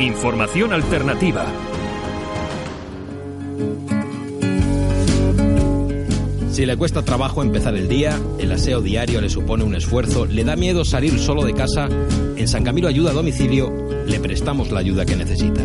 Información alternativa. Si le cuesta trabajo empezar el día, el aseo diario le supone un esfuerzo, le da miedo salir solo de casa, en San Camilo Ayuda a Domicilio le prestamos la ayuda que necesita.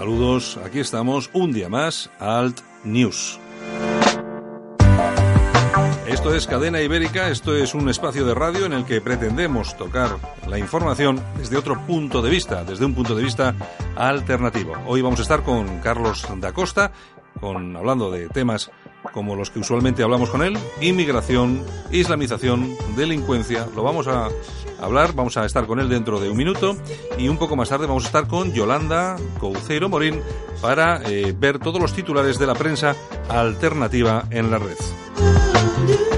Saludos, aquí estamos un día más, Alt News. Esto es Cadena Ibérica, esto es un espacio de radio en el que pretendemos tocar la información desde otro punto de vista, desde un punto de vista alternativo. Hoy vamos a estar con Carlos da Costa, con, hablando de temas como los que usualmente hablamos con él, inmigración, islamización, delincuencia. Lo vamos a hablar, vamos a estar con él dentro de un minuto y un poco más tarde vamos a estar con Yolanda Couceiro Morín para eh, ver todos los titulares de la prensa alternativa en la red.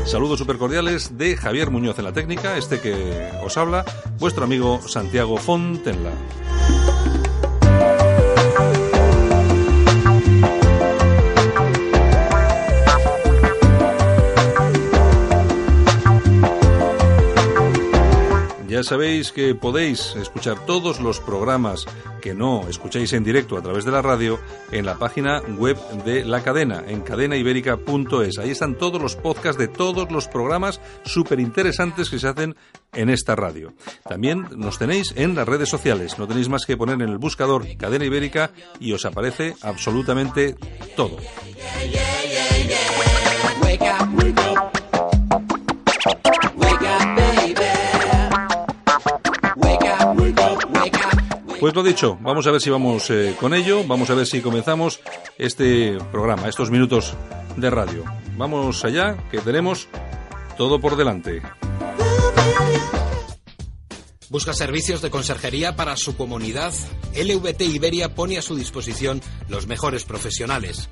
Saludos supercordiales de Javier Muñoz en la técnica, este que os habla, vuestro amigo Santiago Fontenla. Ya sabéis que podéis escuchar todos los programas que no escucháis en directo a través de la radio en la página web de la cadena, en cadenaibérica.es. Ahí están todos los podcasts de todos los programas súper interesantes que se hacen en esta radio. También nos tenéis en las redes sociales. No tenéis más que poner en el buscador Cadena Ibérica y os aparece absolutamente todo. Pues lo dicho, vamos a ver si vamos eh, con ello, vamos a ver si comenzamos este programa, estos minutos de radio. Vamos allá, que tenemos todo por delante. ¿Busca servicios de conserjería para su comunidad? LVT Iberia pone a su disposición los mejores profesionales.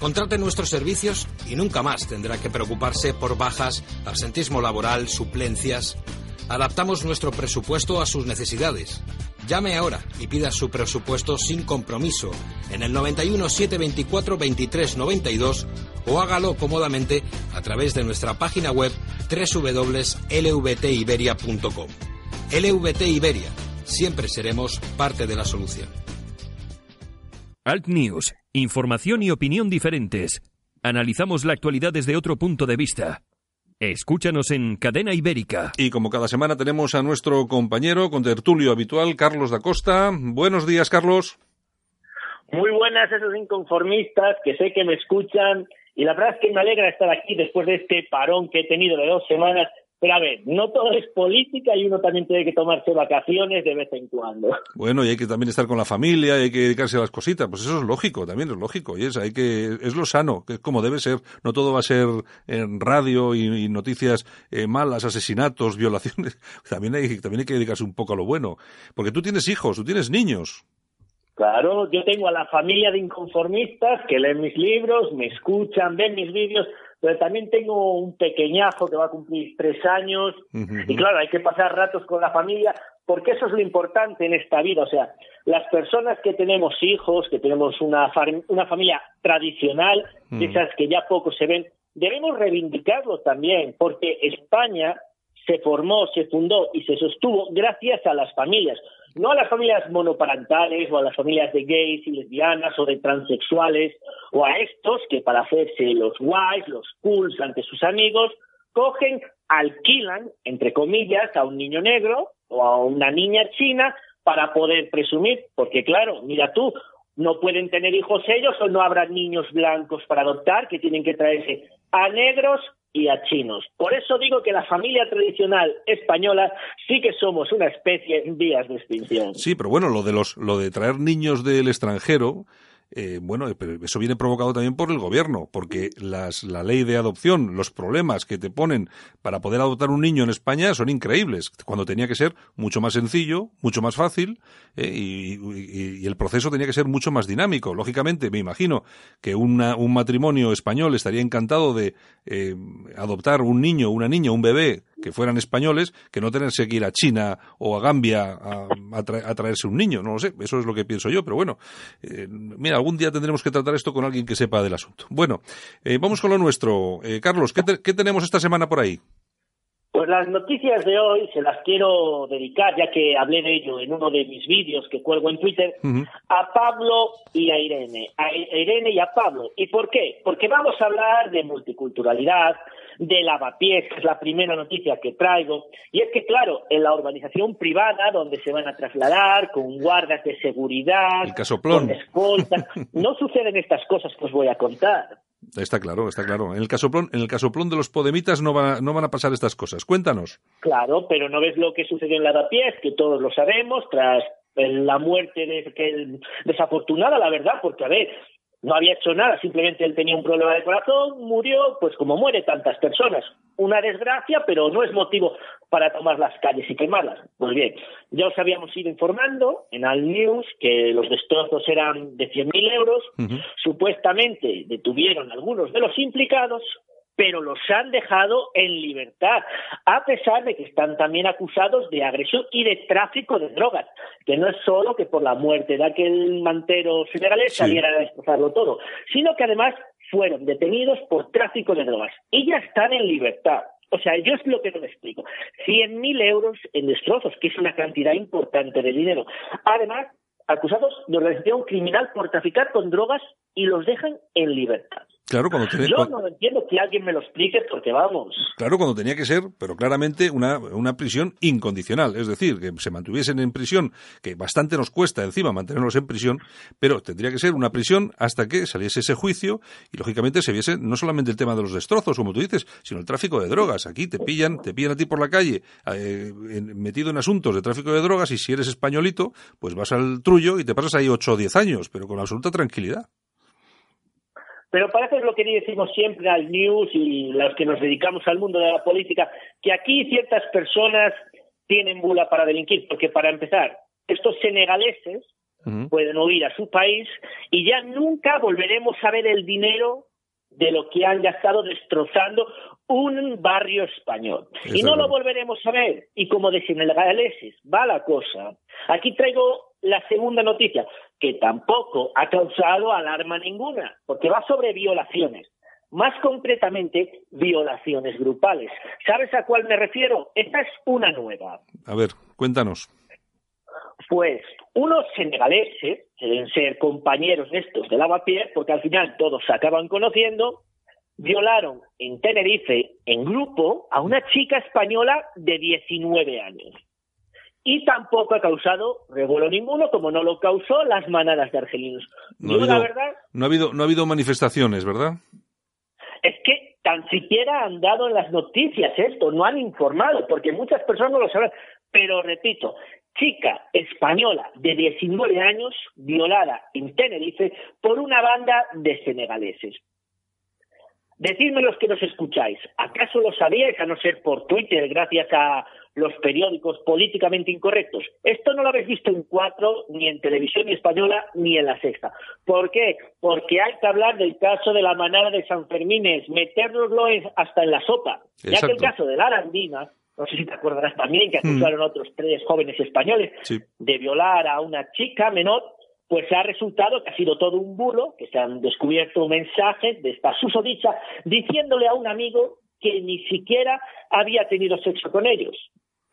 Contrate nuestros servicios y nunca más tendrá que preocuparse por bajas, absentismo laboral, suplencias. Adaptamos nuestro presupuesto a sus necesidades. Llame ahora y pida su presupuesto sin compromiso en el 91 724 23 92 o hágalo cómodamente a través de nuestra página web www.lvtiberia.com. LVT Iberia, siempre seremos parte de la solución. Alt News, información y opinión diferentes. Analizamos la actualidad desde otro punto de vista. Escúchanos en Cadena Ibérica. Y como cada semana tenemos a nuestro compañero con tertulio habitual, Carlos da Costa. Buenos días, Carlos. Muy buenas esos inconformistas que sé que me escuchan y la verdad es que me alegra estar aquí después de este parón que he tenido de dos semanas pero a ver, no todo es política y uno también tiene que tomarse vacaciones de vez en cuando. Bueno, y hay que también estar con la familia, y hay que dedicarse a las cositas. Pues eso es lógico, también es lógico. Y es, hay que, es lo sano, que es como debe ser. No todo va a ser en radio y, noticias eh, malas, asesinatos, violaciones. También hay, también hay que dedicarse un poco a lo bueno. Porque tú tienes hijos, tú tienes niños. Claro, yo tengo a la familia de inconformistas que leen mis libros, me escuchan, ven mis vídeos pero también tengo un pequeñazo que va a cumplir tres años. Y claro, hay que pasar ratos con la familia porque eso es lo importante en esta vida, o sea, las personas que tenemos hijos, que tenemos una, una familia tradicional, esas que ya poco se ven, debemos reivindicarlo también, porque España se formó, se fundó y se sostuvo gracias a las familias no a las familias monoparentales o a las familias de gays y lesbianas o de transexuales o a estos que para hacerse los guays, los cools ante sus amigos, cogen, alquilan, entre comillas, a un niño negro o a una niña china para poder presumir, porque claro, mira tú, no pueden tener hijos ellos o no habrá niños blancos para adoptar que tienen que traerse a negros y a chinos. Por eso digo que la familia tradicional española sí que somos una especie en vías de extinción. Sí, pero bueno, lo de los lo de traer niños del extranjero eh, bueno, eso viene provocado también por el gobierno, porque las, la ley de adopción, los problemas que te ponen para poder adoptar un niño en España son increíbles, cuando tenía que ser mucho más sencillo, mucho más fácil, eh, y, el proceso tenía que ser mucho más dinámico. Lógicamente, me imagino que un matrimonio español estaría encantado de eh, adoptar un niño, una niña, un bebé que fueran españoles, que no tenerse que ir a China o a Gambia a, traerse un niño. No lo sé, eso es lo que pienso yo, pero bueno, eh, mira, algún día tendremos que tratar esto con alguien que sepa del asunto. Bueno, eh, vamos con lo nuestro. Eh, Carlos, ¿qué, tenemos esta semana por ahí? Pues las noticias de hoy se las quiero dedicar, ya que hablé de ello en uno de mis vídeos que cuelgo en Twitter, a Pablo y a Irene. A Irene y a Pablo. ¿Y por qué? Porque vamos a hablar de multiculturalidad, de lavapiés, que es la primera noticia que traigo. Y es que, claro, en la urbanización privada, donde se van a trasladar, con guardas de seguridad, con escoltas, no suceden estas cosas que os voy a contar. Está claro, está claro. En el casoplón, en el casoplón de los podemitas no, no van a pasar estas cosas. Cuéntanos. Claro, pero no ves lo que sucedió en Lavapiés, que todos lo sabemos, tras la muerte de, desafortunada, la verdad, porque a ver, no había hecho nada, simplemente él tenía un problema de corazón, murió, pues como muere tantas personas. Una desgracia, pero no es motivo para tomar las calles y quemarlas. Pues bien, ya os habíamos ido informando en Al News que los destrozos eran de 100.000 euros. Supuestamente detuvieron a algunos de los implicados, pero los han dejado en libertad, a pesar de que están también acusados de agresión y de tráfico de drogas, que no es solo que por la muerte de aquel mantero senegalés saliera a destrozarlo todo, sino que además fueron detenidos por tráfico de drogas y ya están en libertad. O sea, yo es lo que no me explico. 100.000 euros en destrozos, que es una cantidad importante de dinero. Además, acusados de organización criminal por traficar con drogas y los dejan en libertad. Claro, cuando Yo no entiendo que alguien me lo explique porque vamos. Claro, cuando tenía que ser, pero claramente una, una prisión incondicional. Es decir, que se mantuviesen en prisión, que bastante nos cuesta encima mantenerlos en prisión, pero tendría que ser una prisión hasta que saliese ese juicio y lógicamente se viese no solamente el tema de los destrozos, como tú dices, sino el tráfico de drogas. Aquí te pillan, te pillan a ti por la calle, eh, metido en asuntos de tráfico de drogas y si eres españolito, pues vas al trullo y te pasas ahí 8 o 10 años, pero con absoluta tranquilidad. Pero parece lo que decimos siempre al news y los que nos dedicamos al mundo de la política, que aquí ciertas personas tienen bula para delinquir, porque para empezar, estos senegaleses pueden huir a su país y ya nunca volveremos a ver el dinero de lo que han gastado destrozando un barrio español. y no lo volveremos a ver. Y como de senegaleses va la cosa, aquí traigo la segunda noticia, que tampoco ha causado alarma ninguna, porque va sobre violaciones. Más concretamente, violaciones grupales. ¿Sabes a cuál me refiero? Esta es una nueva. A ver, cuéntanos. Pues unos senegaleses, que deben ser compañeros de estos de lavapiés, porque al final todos se acaban conociendo, violaron en Tenerife, en grupo, a una chica española de 19 años y tampoco ha causado revuelo ninguno, como no lo causó las manadas de argelinos. No, ha, habido, verdad, no ha habido, no ha habido manifestaciones, ¿verdad? Es que tan siquiera han dado en las noticias esto, no han informado, porque muchas personas no lo saben. Pero repito, chica española de 19 años violada en Tenerife por una banda de senegaleses. Decidme los que nos escucháis, ¿acaso lo sabíais a no ser por Twitter gracias a los periódicos políticamente incorrectos. Esto no lo habéis visto en cuatro, ni en televisión española, ni en la sexta. ¿Por qué? Porque hay que hablar del caso de la manada de San Fermines, metérnoslo hasta en la sopa. Ya que el caso de la Arandina, no sé si te acordarás también que acusaron a otros tres jóvenes españoles de violar a una chica menor, pues ha resultado que ha sido todo un bulo, que se han descubierto mensajes de esta susodicha diciéndole a un amigo que ni siquiera había tenido sexo con ellos.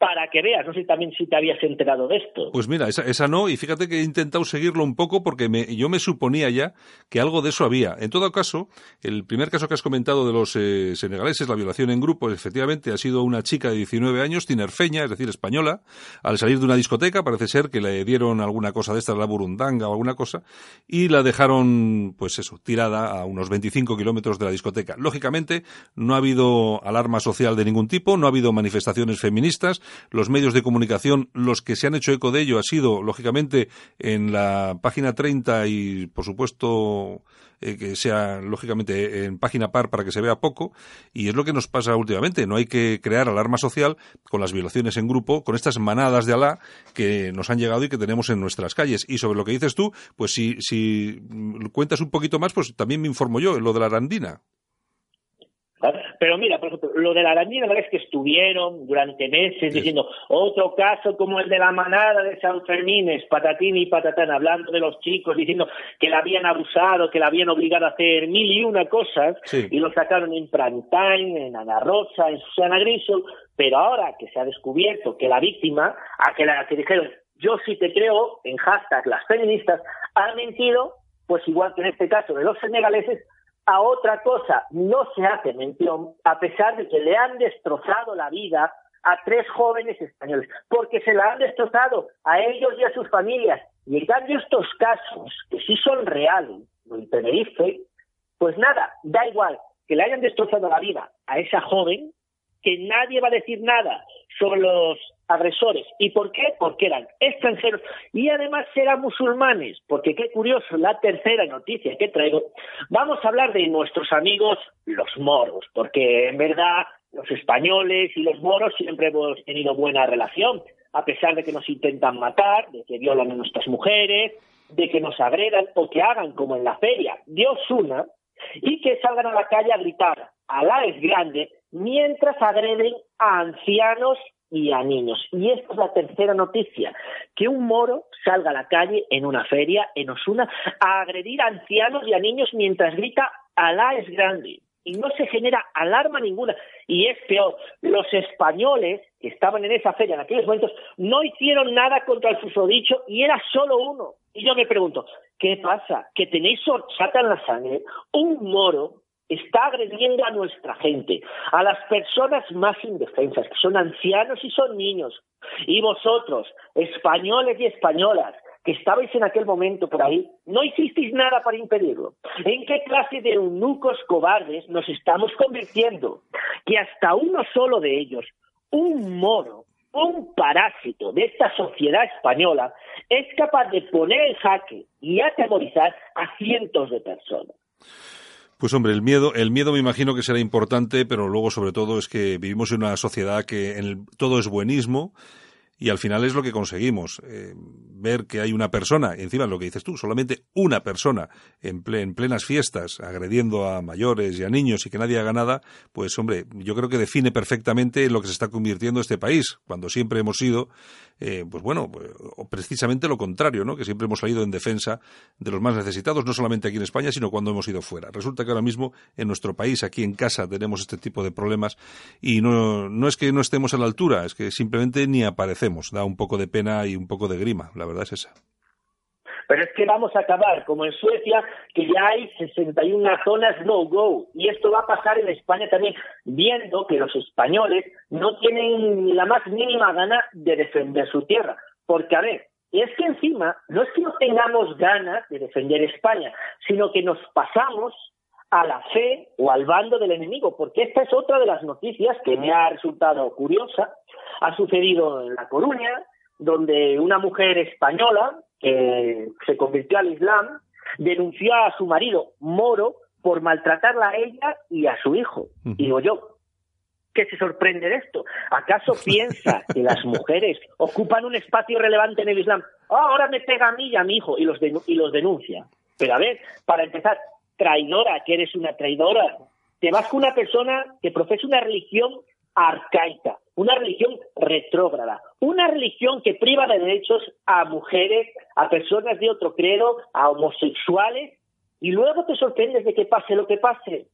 Para que veas. No sé también si te habías enterado de esto. Pues mira, esa, esa no, y fíjate que he intentado seguirlo un poco porque me, yo me suponía ya que algo de eso había. En todo caso, el primer caso que has comentado de los eh, senegaleses, la violación en grupo, efectivamente ha sido una chica de 19 años, tinerfeña, es decir, española, al salir de una discoteca, parece ser que le dieron alguna cosa de estas, la burundanga o alguna cosa, y la dejaron, pues eso, tirada a unos 25 kilómetros de la discoteca. Lógicamente, no ha habido alarma social de ningún tipo, no ha habido manifestaciones feministas, los medios de comunicación, los que se han hecho eco de ello ha sido, lógicamente, en la página 30 y, por supuesto, eh, que sea, lógicamente, en página par para que se vea poco. Y es lo que nos pasa últimamente. No hay que crear alarma social con las violaciones en grupo, con estas manadas de Alá que nos han llegado y que tenemos en nuestras calles. Y sobre lo que dices tú, pues si, si cuentas un poquito más, pues también me informo yo, en lo de la arandina. Pero mira, por ejemplo, lo de la araña, la verdad es que estuvieron durante meses diciendo otro caso como el de la manada de San Fermines, patatín y patatán, hablando de los chicos, diciendo que la habían abusado, que la habían obligado a hacer mil y una cosas, y lo sacaron en Prime en Ana Rosa, en Susana Grisel, pero ahora que se ha descubierto que la víctima, a que la que dijeron yo sí te creo, en hashtag las feministas, han mentido, pues igual que en este caso de los senegaleses, a otra cosa no se hace mención, a pesar de que le han destrozado la vida a tres jóvenes españoles, porque se la han destrozado a ellos y a sus familias. Y en cambio estos casos, que sí son reales, lo en Tenerife, pues nada, da igual que le hayan destrozado la vida a esa joven, que nadie va a decir nada sobre los agresores. ¿Y por qué? Porque eran extranjeros y además eran musulmanes, porque qué curioso, la tercera noticia que traigo, vamos a hablar de nuestros amigos los moros, porque en verdad los españoles y los moros siempre hemos tenido buena relación, a pesar de que nos intentan matar, de que violan a nuestras mujeres, de que nos agredan o que hagan como en la feria. Dios una y que salgan a la calle a gritar Alá es grande mientras agreden a ancianos y a niños. Y esta es la tercera noticia, que un moro salga a la calle en una feria en Osuna a agredir a ancianos y a niños mientras grita Alá es grande. Y no se genera alarma ninguna. Y es peor, los españoles que estaban en esa feria en aquellos momentos no hicieron nada contra el susodicho y era solo uno. Y yo me pregunto, ¿qué pasa? ¿Que tenéis sorchata en la sangre? Un moro está agrediendo a nuestra gente, a las personas más indefensas, que son ancianos y son niños. Y vosotros, españoles y españolas, que estabais en aquel momento por ahí, no hicisteis nada para impedirlo. ¿En qué clase de eunucos cobardes nos estamos convirtiendo? Que hasta uno solo de ellos, un moro, un parásito de esta sociedad española, es capaz de poner en jaque y atemorizar a cientos de personas. Pues hombre, el miedo, el miedo me imagino que será importante, pero luego sobre todo es que vivimos en una sociedad que en el, todo es buenismo y al final es lo que conseguimos. Eh, ver que hay una persona, encima lo que dices tú, solamente una persona en, en, plenas fiestas agrediendo a mayores y a niños y que nadie haga nada, pues hombre, yo creo que define perfectamente lo que se está convirtiendo este país, cuando siempre hemos sido, eh, pues bueno, pues, precisamente lo contrario, ¿no? Que siempre hemos salido en defensa de los más necesitados, no solamente aquí en España, sino cuando hemos ido fuera. Resulta que ahora mismo en nuestro país, aquí en casa, tenemos este tipo de problemas y no, no es que no estemos a la altura, es que simplemente ni aparecemos Da un poco de pena y un poco de grima, la verdad es esa. Pero es que vamos a acabar, como en Suecia, que ya hay 61 zonas no-go. Y esto va a pasar en España también, viendo que los españoles no tienen la más mínima gana de defender su tierra. Porque, a ver, es que encima no es que no tengamos ganas de defender España, sino que nos pasamos a la fe o al bando del enemigo, porque esta es otra de las noticias que me ha resultado curiosa, ha sucedido en La Coruña, donde una mujer española que se convirtió al Islam denunció a su marido moro por maltratarla a ella y a su hijo. Y digo yo, ¿qué se sorprende de esto? ¿Acaso piensa que las mujeres ocupan un espacio relevante en el Islam? Ah, ahora me pega a mí y a mi hijo y los, y los denuncia. Pero a ver, para empezar, traidora, que eres una traidora. Te vas con una persona que profesa una religión arcaica, una religión retrógrada, una religión que priva de derechos a mujeres, a personas de otro credo, a homosexuales, y luego te sorprendes de que pase lo que pase.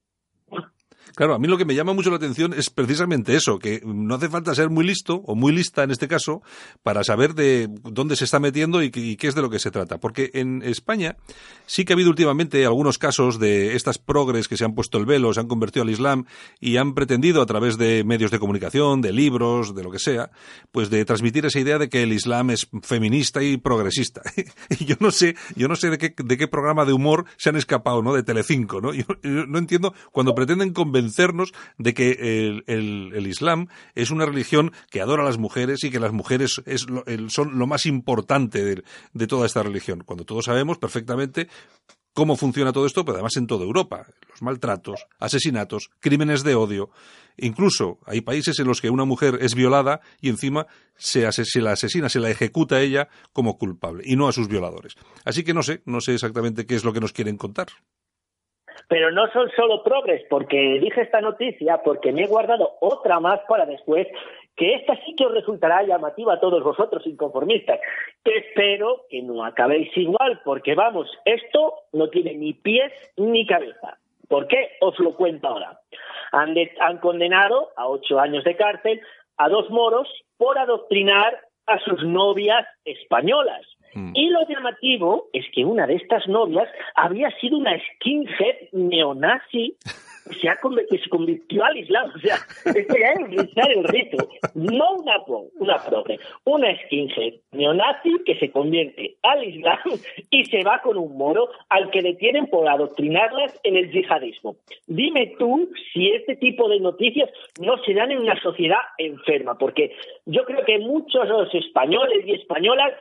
Claro, a mí lo que me llama mucho la atención es precisamente eso, que no hace falta ser muy listo o muy lista en este caso para saber de dónde se está metiendo y, qué es de lo que se trata. Porque en España sí que ha habido últimamente algunos casos de estas progres que se han puesto el velo, se han convertido al Islam y han pretendido a través de medios de comunicación, de libros, de lo que sea, pues de transmitir esa idea de que el Islam es feminista y progresista. y yo no sé, yo no sé de qué, de qué programa de humor se han escapado, ¿no? De Telecinco, ¿no? Yo, yo no entiendo cuando pretenden convencernos de que el, Islam es una religión que adora a las mujeres y que las mujeres es son lo más importante de, toda esta religión, cuando todos sabemos perfectamente cómo funciona todo esto, pero además en toda Europa. Los maltratos, asesinatos, crímenes de odio. Incluso hay países en los que una mujer es violada y encima se, se, la asesina, se la ejecuta a ella como culpable y no a sus violadores. Así que no sé, no sé exactamente qué es lo que nos quieren contar. Pero no son solo progres, porque dije esta noticia, porque me he guardado otra más para después, que esta sí que os resultará llamativa a todos vosotros inconformistas. Espero que no acabéis igual, porque vamos, esto no tiene ni pies ni cabeza. ¿Por qué? Os lo cuento ahora. Han, han condenado a ocho años de cárcel a dos moros por adoctrinar a sus novias españolas. Mm. Y lo llamativo es que una de estas novias había sido una skinhead neonazi se, ha, que se convirtió al Islam. O sea, este ya es el rito. No una, una pobre, una skinhead neonazi que se convierte al Islam y se va con un moro al que detienen por adoctrinarlas en el yihadismo. Dime tú si este tipo de noticias no se dan en una sociedad enferma, porque yo creo que muchos españoles y españolas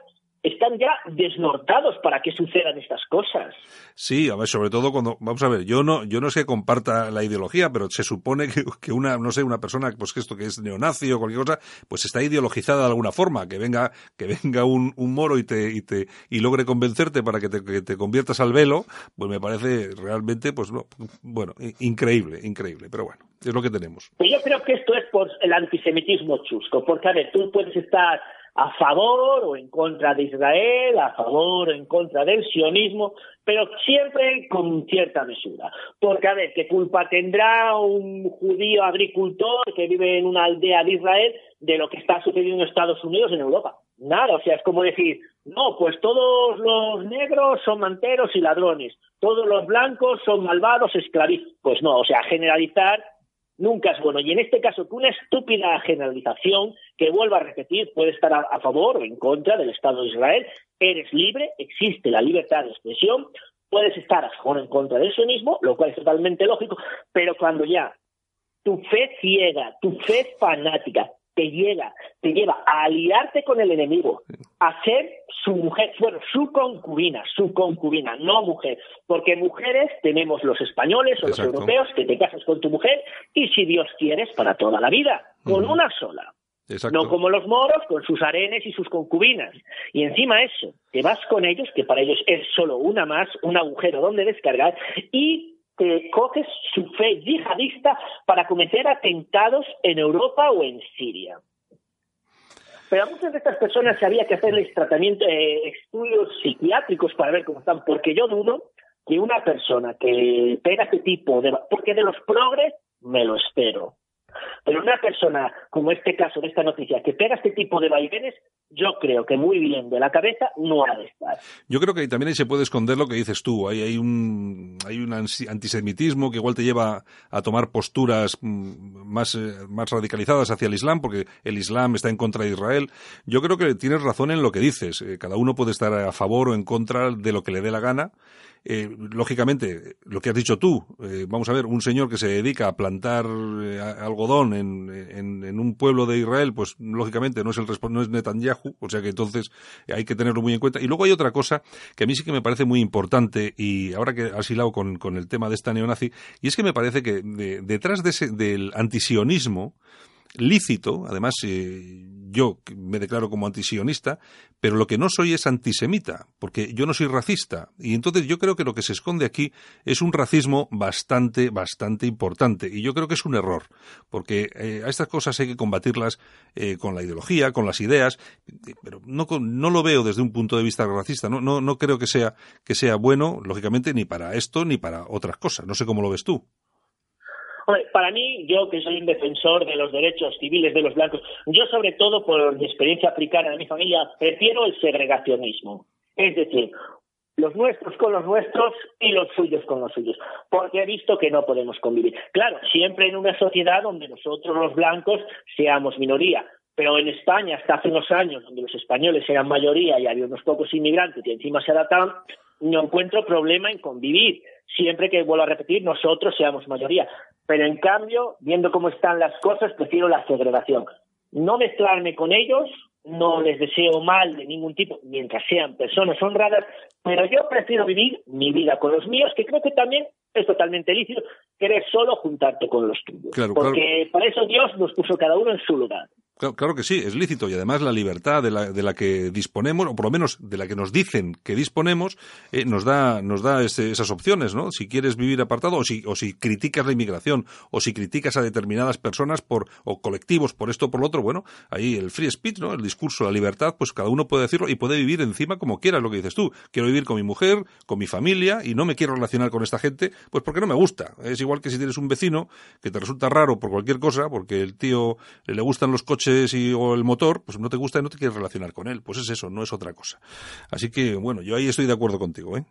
están ya desnortados para que sucedan estas cosas. Sí, a ver, sobre todo cuando, vamos a ver, yo no, yo no sé que comparta la ideología, pero se supone que, una, no sé, una persona, pues que esto que es neonazi o cualquier cosa, pues está ideologizada de alguna forma, que venga, que venga un, un moro y te, y te, y logre convencerte para que te, que te conviertas al velo, pues me parece realmente, pues no, bueno, increíble, increíble, pero bueno, es lo que tenemos. Pues yo creo que esto es por el antisemitismo chusco, porque a ver, tú puedes estar a favor o en contra de Israel, a favor o en contra del sionismo, pero siempre con cierta mesura. Porque, a ver, ¿qué culpa tendrá un judío agricultor que vive en una aldea de Israel de lo que está sucediendo en Estados Unidos, en Europa? Nada, o sea, es como decir, no, pues todos los negros son manteros y ladrones, todos los blancos son malvados, esclavistas. Pues no, o sea, generalizar nunca es bueno. Y en este caso, que una estúpida generalización que vuelva a repetir puede estar a, favor o en contra del Estado de Israel. Eres libre, existe la libertad de expresión, puedes estar a favor o en contra del sionismo, lo cual es totalmente lógico, pero cuando ya tu fe ciega, tu fe fanática, te llega, te lleva a aliarte con el enemigo, a ser su mujer, bueno, su concubina, su concubina, no mujer, porque mujeres tenemos los españoles o los europeos que te casas con tu mujer y si Dios quieres para toda la vida, con una sola. No como los moros con sus arenes y sus concubinas. Y encima eso, te vas con ellos, que para ellos es solo una más, un agujero donde descargar, y que coges su fe yihadista para cometer atentados en Europa o en Siria. Pero a muchas de estas personas había que hacerles tratamiento, eh, estudios psiquiátricos para ver cómo están, porque yo dudo que una persona que pega este tipo de... Porque de los progres me lo espero. Pero una persona, como este caso de esta noticia, que pega este tipo de vaivenes, yo creo que muy bien de la cabeza no ha de estar. Yo creo que también ahí se puede esconder lo que dices tú. Hay, hay, un, hay un antisemitismo que igual te lleva a tomar posturas mm, más, eh, más radicalizadas hacia el Islam, porque el Islam está en contra de Israel. Yo creo que tienes razón en lo que dices. Eh, cada uno puede estar a favor o en contra de lo que le dé la gana eh, lógicamente, lo que has dicho tú, eh, vamos a ver, un señor que se dedica a plantar eh, algodón en, en, un pueblo de Israel, pues lógicamente no es el no es Netanyahu, o sea que entonces hay que tenerlo muy en cuenta. Y luego hay otra cosa que a mí sí que me parece muy importante, y ahora que has hilado con, con el tema de esta neonazi, y es que me parece que detrás de ese, del antisionismo, lícito, además eh, yo me declaro como antisionista, pero lo que no soy es antisemita, porque yo no soy racista. Y entonces yo creo que lo que se esconde aquí es un racismo bastante, bastante importante. Y yo creo que es un error, porque eh, a estas cosas hay que combatirlas eh, con la ideología, con las ideas, pero no, no lo veo desde un punto de vista racista. No, no, no creo que sea, que sea bueno, lógicamente, ni para esto ni para otras cosas. No sé cómo lo ves tú. Para mí, yo que soy un defensor de los derechos civiles de los blancos, yo sobre todo por mi experiencia aplicada en mi familia, prefiero el segregacionismo. Es decir, los nuestros con los nuestros y los suyos con los suyos, porque he visto que no podemos convivir. Claro, siempre en una sociedad donde nosotros los blancos seamos minoría, pero en España hasta hace unos años, donde los españoles eran mayoría y había unos pocos inmigrantes y encima se adaptaban, no encuentro problema en convivir, siempre que, vuelvo a repetir, nosotros seamos mayoría. Pero en cambio, viendo cómo están las cosas, prefiero la segregación. No mezclarme con ellos, no les deseo mal de ningún tipo, mientras sean personas honradas, pero yo prefiero vivir mi vida con los míos, que creo que también es totalmente lícito querer solo juntarte con los tuyos. porque para eso Dios nos puso cada uno en su lugar. Claro, que sí, es lícito y además la libertad de la, de la, que disponemos, o por lo menos de la que nos dicen que disponemos, eh, nos da, nos da esas opciones, ¿no? Si quieres vivir apartado o si, o si criticas la inmigración o si criticas a determinadas personas por, o colectivos por esto o por lo otro, bueno, ahí el free speech, ¿no? El discurso, la libertad, pues cada uno puede decirlo y puede vivir encima como quiera, lo que dices tú. Quiero vivir con mi mujer, con mi familia y no me quiero relacionar con esta gente, pues porque no me gusta. Es igual que si tienes un vecino que te resulta raro por cualquier cosa, porque el tío le gustan los coches y, o el motor, pues no te gusta y no te quieres relacionar con él. Pues es eso, no es otra cosa. Así que, bueno, yo ahí estoy de acuerdo contigo, ¿eh?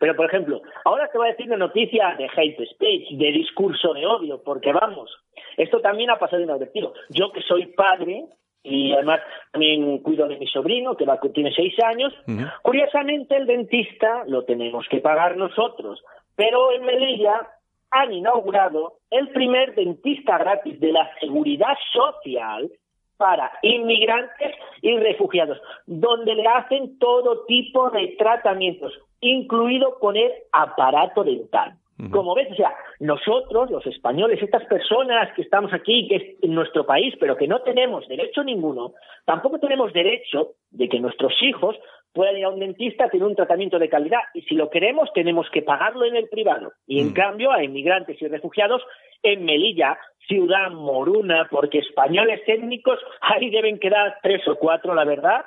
Pero, por ejemplo, ahora te voy a decir una noticia de hate speech, de discurso de odio, porque vamos, esto también ha pasado inadvertido. Yo que soy padre, y además también cuido de mi sobrino, que va, tiene seis años, curiosamente el dentista lo tenemos que pagar nosotros, pero en Melilla han inaugurado el primer dentista gratis de la seguridad social para inmigrantes y refugiados, donde le hacen todo tipo de tratamientos, incluido poner aparato dental. Como ves, o sea, nosotros, los españoles, estas personas que estamos aquí, que es en nuestro país, pero que no tenemos derecho ninguno, tampoco tenemos derecho de que nuestros hijos puedan ir a un dentista tener un tratamiento de calidad. Y si lo queremos, tenemos que pagarlo en el privado. Y en cambio, a inmigrantes y refugiados en Melilla, ciudad moruna, porque españoles étnicos, ahí deben quedar tres o cuatro, la verdad,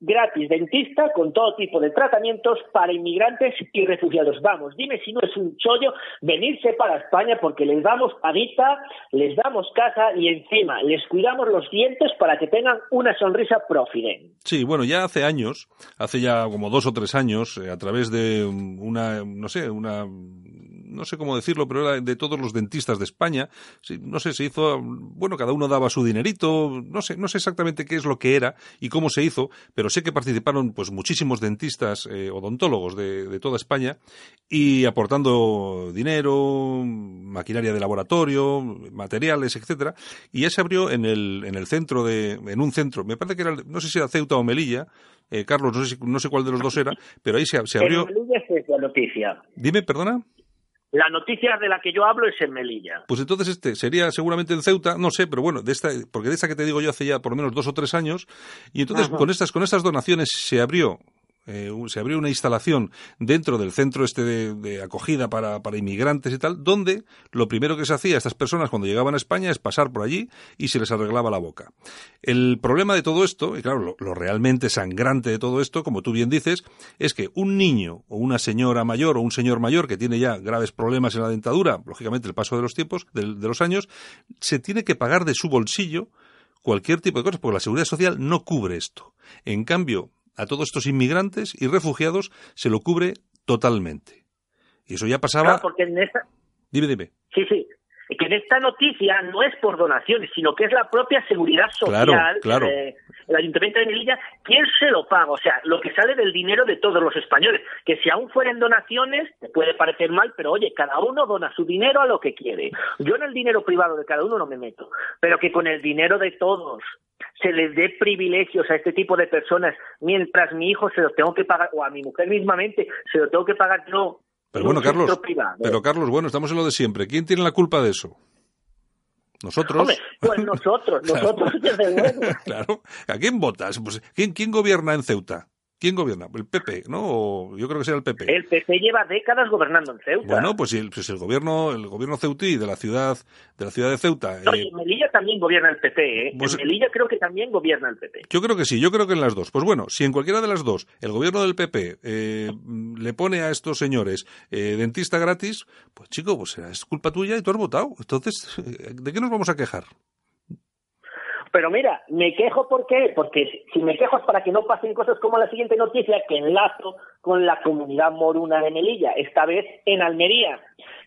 gratis dentista con todo tipo de tratamientos para inmigrantes y refugiados. Vamos, dime si no es un chollo venirse para España porque les damos padita, les damos casa y encima les cuidamos los dientes para que tengan una sonrisa profiden. Sí, bueno, ya hace años, hace ya como dos o tres años, eh, a través de una, no sé, una no sé cómo decirlo, pero era de todos los dentistas de España. No sé, se hizo, bueno, cada uno daba su dinerito, no sé, no sé exactamente qué es lo que era y cómo se hizo, pero sé que participaron pues muchísimos dentistas eh, odontólogos de, toda España y aportando dinero, maquinaria de laboratorio, materiales, etcétera, y ya se abrió en el, en el centro de, en un centro, me parece que era, no sé si era Ceuta o Melilla, eh, Carlos, no sé, no sé cuál de los dos era, pero ahí se, se abrió. Melilla es la noticia. Dime, perdona. La noticia de la que yo hablo es en Melilla. Pues entonces este sería seguramente en Ceuta, no sé, pero bueno, de esta, porque de esta que te digo yo hace ya por lo menos dos o tres años, y entonces con estas, con estas donaciones se abrió eh, se abrió una instalación dentro del centro este de, acogida para, para, inmigrantes y tal, donde lo primero que se hacía a estas personas cuando llegaban a España es pasar por allí y se les arreglaba la boca. El problema de todo esto, y claro, lo, realmente sangrante de todo esto, como tú bien dices, es que un niño o una señora mayor o un señor mayor que tiene ya graves problemas en la dentadura, lógicamente el paso de los tiempos, de, de los años, se tiene que pagar de su bolsillo cualquier tipo de cosas, porque la seguridad social no cubre esto. En cambio, a todos estos inmigrantes y refugiados se lo cubre totalmente. Y eso ya pasaba. Claro, porque en. Dime, dime. Sí, sí. Que en esta noticia no es por donaciones, sino que es la propia seguridad social. Claro, claro. el Ayuntamiento de Melilla, ¿quién se lo paga? O sea, lo que sale del dinero de todos los españoles. Que si aún fueran donaciones, te puede parecer mal, pero oye, cada uno dona su dinero a lo que quiere. Yo en el dinero privado de cada uno no me meto, pero que con el dinero de todos se les dé privilegios a este tipo de personas, mientras mi hijo se los tengo que pagar, o a mi mujer mismamente, se lo tengo que pagar yo. Pero bueno, Carlos, pero Carlos, bueno, estamos en lo de siempre. ¿Quién tiene la culpa de eso? ¿Nosotros? pues nosotros, nosotros desde luego. claro. ¿A quién votas? Pues, ¿quién, ¿Quién gobierna en Ceuta? ¿Quién gobierna? El PP, ¿no? yo creo que sea el PP. El PP lleva décadas gobernando en Ceuta. Bueno, pues el, pues el gobierno, el gobierno ceutí de la ciudad, de la ciudad de Ceuta. No, eh, en Melilla también gobierna el PP, ¿eh? en pues, Melilla creo que también gobierna el PP. Yo creo que sí, yo creo que en las dos. Pues bueno, si en cualquiera de las dos el gobierno del PP eh, le pone a estos señores eh, dentista gratis, pues chico, pues es culpa tuya y tú has votado. Entonces, ¿de qué nos vamos a quejar? Pero mira, me quejo ¿por qué? Porque si me quejo es para que no pasen cosas como la siguiente noticia que enlazo con la comunidad moruna de Melilla, esta vez en Almería,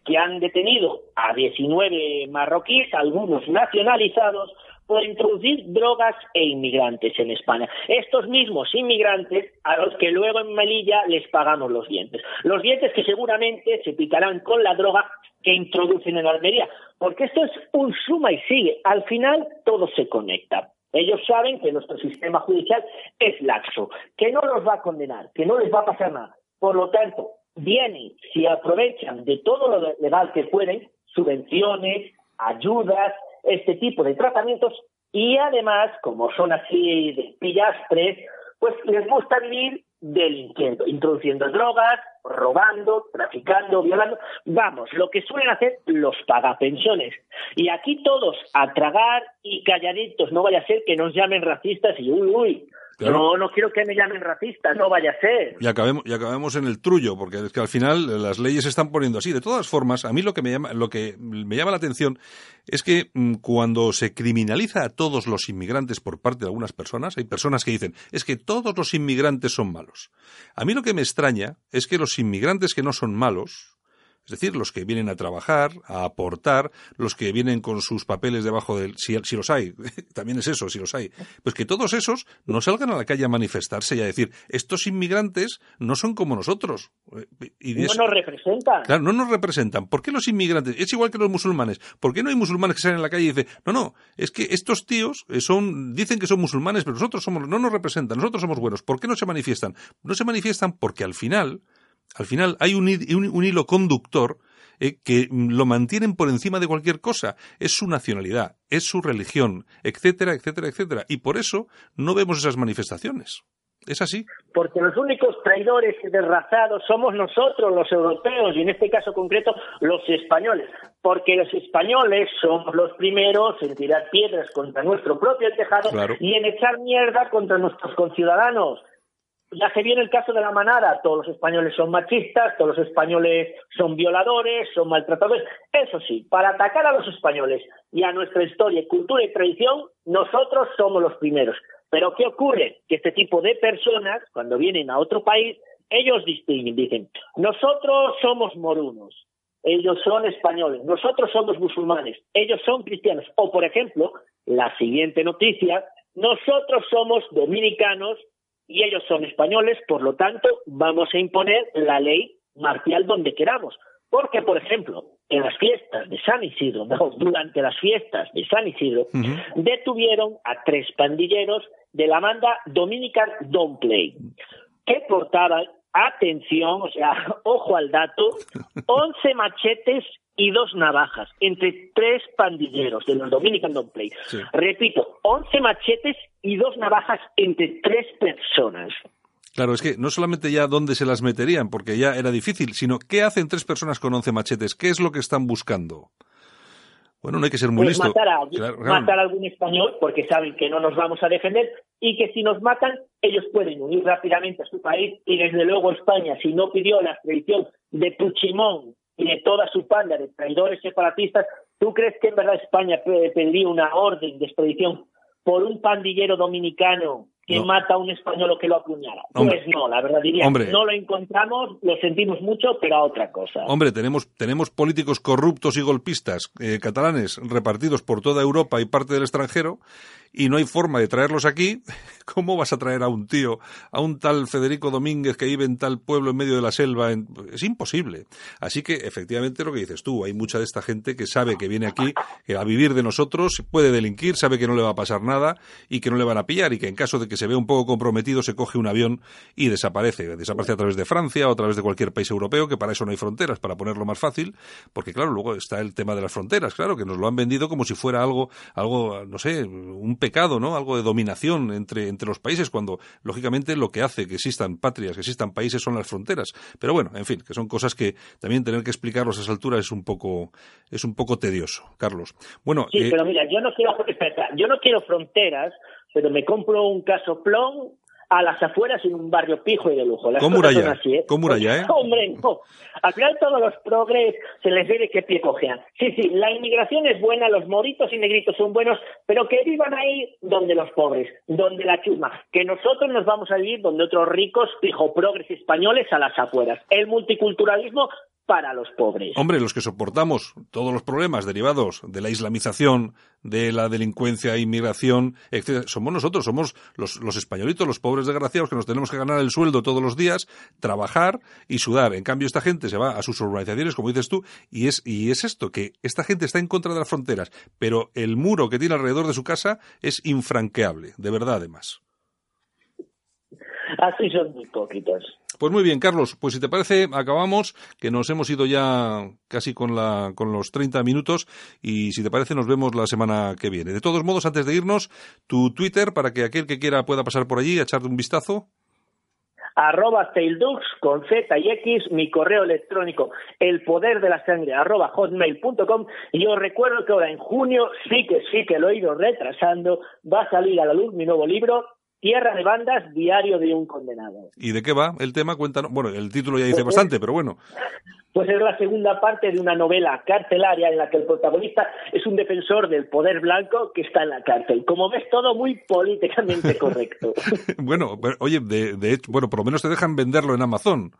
que han detenido a 19 marroquíes, algunos nacionalizados, por introducir drogas e inmigrantes en España. Estos mismos inmigrantes a los que luego en Melilla les pagamos los dientes. Los dientes que seguramente se picarán con la droga que introducen en Almería. Porque esto es un suma y sigue. Al final todo se conecta. Ellos saben que nuestro sistema judicial es laxo, que no los va a condenar, que no les va a pasar nada. Por lo tanto, vienen, si aprovechan de todo lo legal que pueden, subvenciones, ayudas, este tipo de tratamientos y además, como son así de pillastres, pues les gusta vivir delinquiendo, introduciendo drogas, robando, traficando, violando. Vamos, lo que suelen hacer los pagapensiones. Y aquí todos a tragar y calladitos, no vaya a ser que nos llamen racistas y uy, uy, no, no quiero que me llamen racista, no vaya a ser. Y acabemos, y acabemos en el trullo, porque es que al final las leyes se están poniendo así. De todas formas, a mí lo que me llama, lo que me llama la atención es que mm, cuando se criminaliza a todos los inmigrantes por parte de algunas personas, hay personas que dicen, es que todos los inmigrantes son malos. A mí lo que me extraña es que los inmigrantes que no son malos, es decir, los que vienen a trabajar, a aportar, los que vienen con sus papeles debajo del... Si, si, los hay, también es eso, si los hay. Pues que todos esos no salgan a la calle a manifestarse y a decir, estos inmigrantes no son como nosotros. Y no nos representan. Claro, no nos representan. ¿Por qué los inmigrantes? Es igual que los musulmanes. ¿Por qué no hay musulmanes que salen a la calle y dicen, no, no, es que estos tíos eh, son, dicen que son musulmanes, pero nosotros somos, no nos representan, nosotros somos buenos. ¿Por qué no se manifiestan? No se manifiestan porque al final al final hay un, hilo conductor eh, que lo mantienen por encima de cualquier cosa. Es su nacionalidad, es su religión, etcétera, etcétera, etcétera. Y por eso no vemos esas manifestaciones. ¿Es así? Porque los únicos traidores y desrazados somos nosotros, los europeos, y en este caso concreto, los españoles. Porque los españoles somos los primeros en tirar piedras contra nuestro propio tejado y en echar mierda contra nuestros conciudadanos ya se viene el caso de la manada, todos los españoles son machistas, todos los españoles son violadores, son maltratadores. Eso sí, para atacar a los españoles y a nuestra historia, cultura y tradición, nosotros somos los primeros. Pero ¿qué ocurre? Que este tipo de personas, cuando vienen a otro país, ellos distinguen, dicen, nosotros somos morunos, ellos son españoles, nosotros somos musulmanes, ellos son cristianos. O, por ejemplo, la siguiente noticia, nosotros somos dominicanos, y ellos son españoles, por lo tanto, vamos a imponer la ley marcial donde queramos. Porque, por ejemplo, en las fiestas de San Isidro, no, durante las fiestas de San Isidro, detuvieron a tres pandilleros de la banda Dominican Don't Play, que portaban, atención, o sea, ojo al dato, 11 machetes y dos navajas entre tres pandilleros de los Dominican Don't Play. Repito, 11 machetes y dos navajas entre tres personas. Claro, es que no solamente ya dónde se las meterían, porque ya era difícil, sino qué hacen tres personas con 11 machetes, qué es lo que están buscando. Bueno, no hay que ser muy pues listo. Matar a, matar a algún español porque saben que no nos vamos a defender y que si nos matan, ellos pueden huir rápidamente a su país y desde luego España, si no pidió la extradición de Puchimón y de toda su panda de traidores separatistas, ¿tú crees que en verdad España pediría una orden de extradición por un pandillero dominicano que mata a un español o que lo apuñala. pues no, la verdad diría, no lo encontramos, lo sentimos mucho, pero a otra cosa. Hombre, tenemos, tenemos políticos corruptos y golpistas eh, catalanes repartidos por toda Europa y parte del extranjero y no hay forma de traerlos aquí, ¿cómo vas a traer a un tío, a un tal Federico Domínguez que vive en tal pueblo en medio de la selva? Es imposible. Así que, efectivamente, lo que dices tú, hay mucha de esta gente que sabe que viene aquí a vivir de nosotros, puede delinquir, sabe que no le va a pasar nada y que no le van a pillar y que en caso de que se vea un poco comprometido se coge un avión y desaparece. Desaparece a través de Francia o a través de cualquier país europeo, que para eso no hay fronteras, para ponerlo más fácil, porque claro, luego está el tema de las fronteras, claro, que nos lo han vendido como si fuera algo, algo, no sé, un pecado, ¿no? Algo de dominación entre, entre los países, cuando lógicamente lo que hace que existan patrias, que existan países son las fronteras. Pero bueno, en fin, que son cosas que también tener que explicarlos a esa altura es un poco, es un poco tedioso, Carlos. Bueno, sí, pero mira, yo no quiero, yo no quiero fronteras, pero me compro un casoplón a las afueras en un barrio pijo y de lujo. Las ¿Cómo ya? Así, ¿eh? ¿Cómo ya, eh? Hombre, no. Al final todos los progres se les ve de qué pie cojean. Sí, sí, la inmigración es buena, los moritos y negritos son buenos, pero que vivan ahí donde los pobres, donde la chusma. Que nosotros nos vamos a vivir donde otros ricos, pijo progres españoles a las afueras. El multiculturalismo para los pobres. Hombre, los que soportamos todos los problemas derivados de la islamización, de la delincuencia, inmigración, etc., somos nosotros, somos los, los españolitos, los pobres desgraciados que nos tenemos que ganar el sueldo todos los días, trabajar y sudar. En cambio, esta gente se va a sus urbanizaciones, como dices tú, y es, y es esto, que esta gente está en contra de las fronteras, pero el muro que tiene alrededor de su casa es infranqueable, de verdad además. Así son muy poquitos. Pues muy bien, Carlos, pues si te parece, acabamos, que nos hemos ido ya casi con, la, con los 30 minutos y si te parece nos vemos la semana que viene. De todos modos, antes de irnos, tu Twitter para que aquel que quiera pueda pasar por allí a echarte un vistazo arroba taildux con Z y X, mi correo electrónico, el poder de la sangre, arroba hotmail.com. Y os recuerdo que ahora en junio, sí que sí que lo he ido retrasando, va a salir a la luz mi nuevo libro, Tierra de bandas, diario de un condenado. ¿Y de qué va el tema? Cuéntanos. Bueno, el título ya dice pues bastante, pero bueno. Pues es la segunda parte de una novela carcelaria en la que el protagonista es un defensor del poder blanco que está en la cárcel. Como ves, todo muy políticamente correcto. bueno, oye, de, de hecho, bueno, por lo menos te dejan venderlo en Amazon.